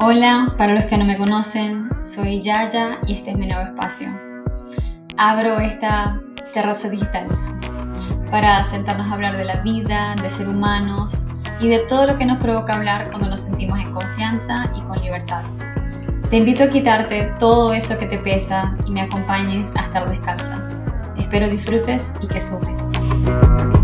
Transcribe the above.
Hola, para los que no me conocen, soy Yaya y este es mi nuevo espacio. Abro esta terraza digital para sentarnos a hablar de la vida, de ser humanos y de todo lo que nos provoca hablar cuando nos sentimos en confianza y con libertad. Te invito a quitarte todo eso que te pesa y me acompañes a estar descalza. Espero disfrutes y que sume.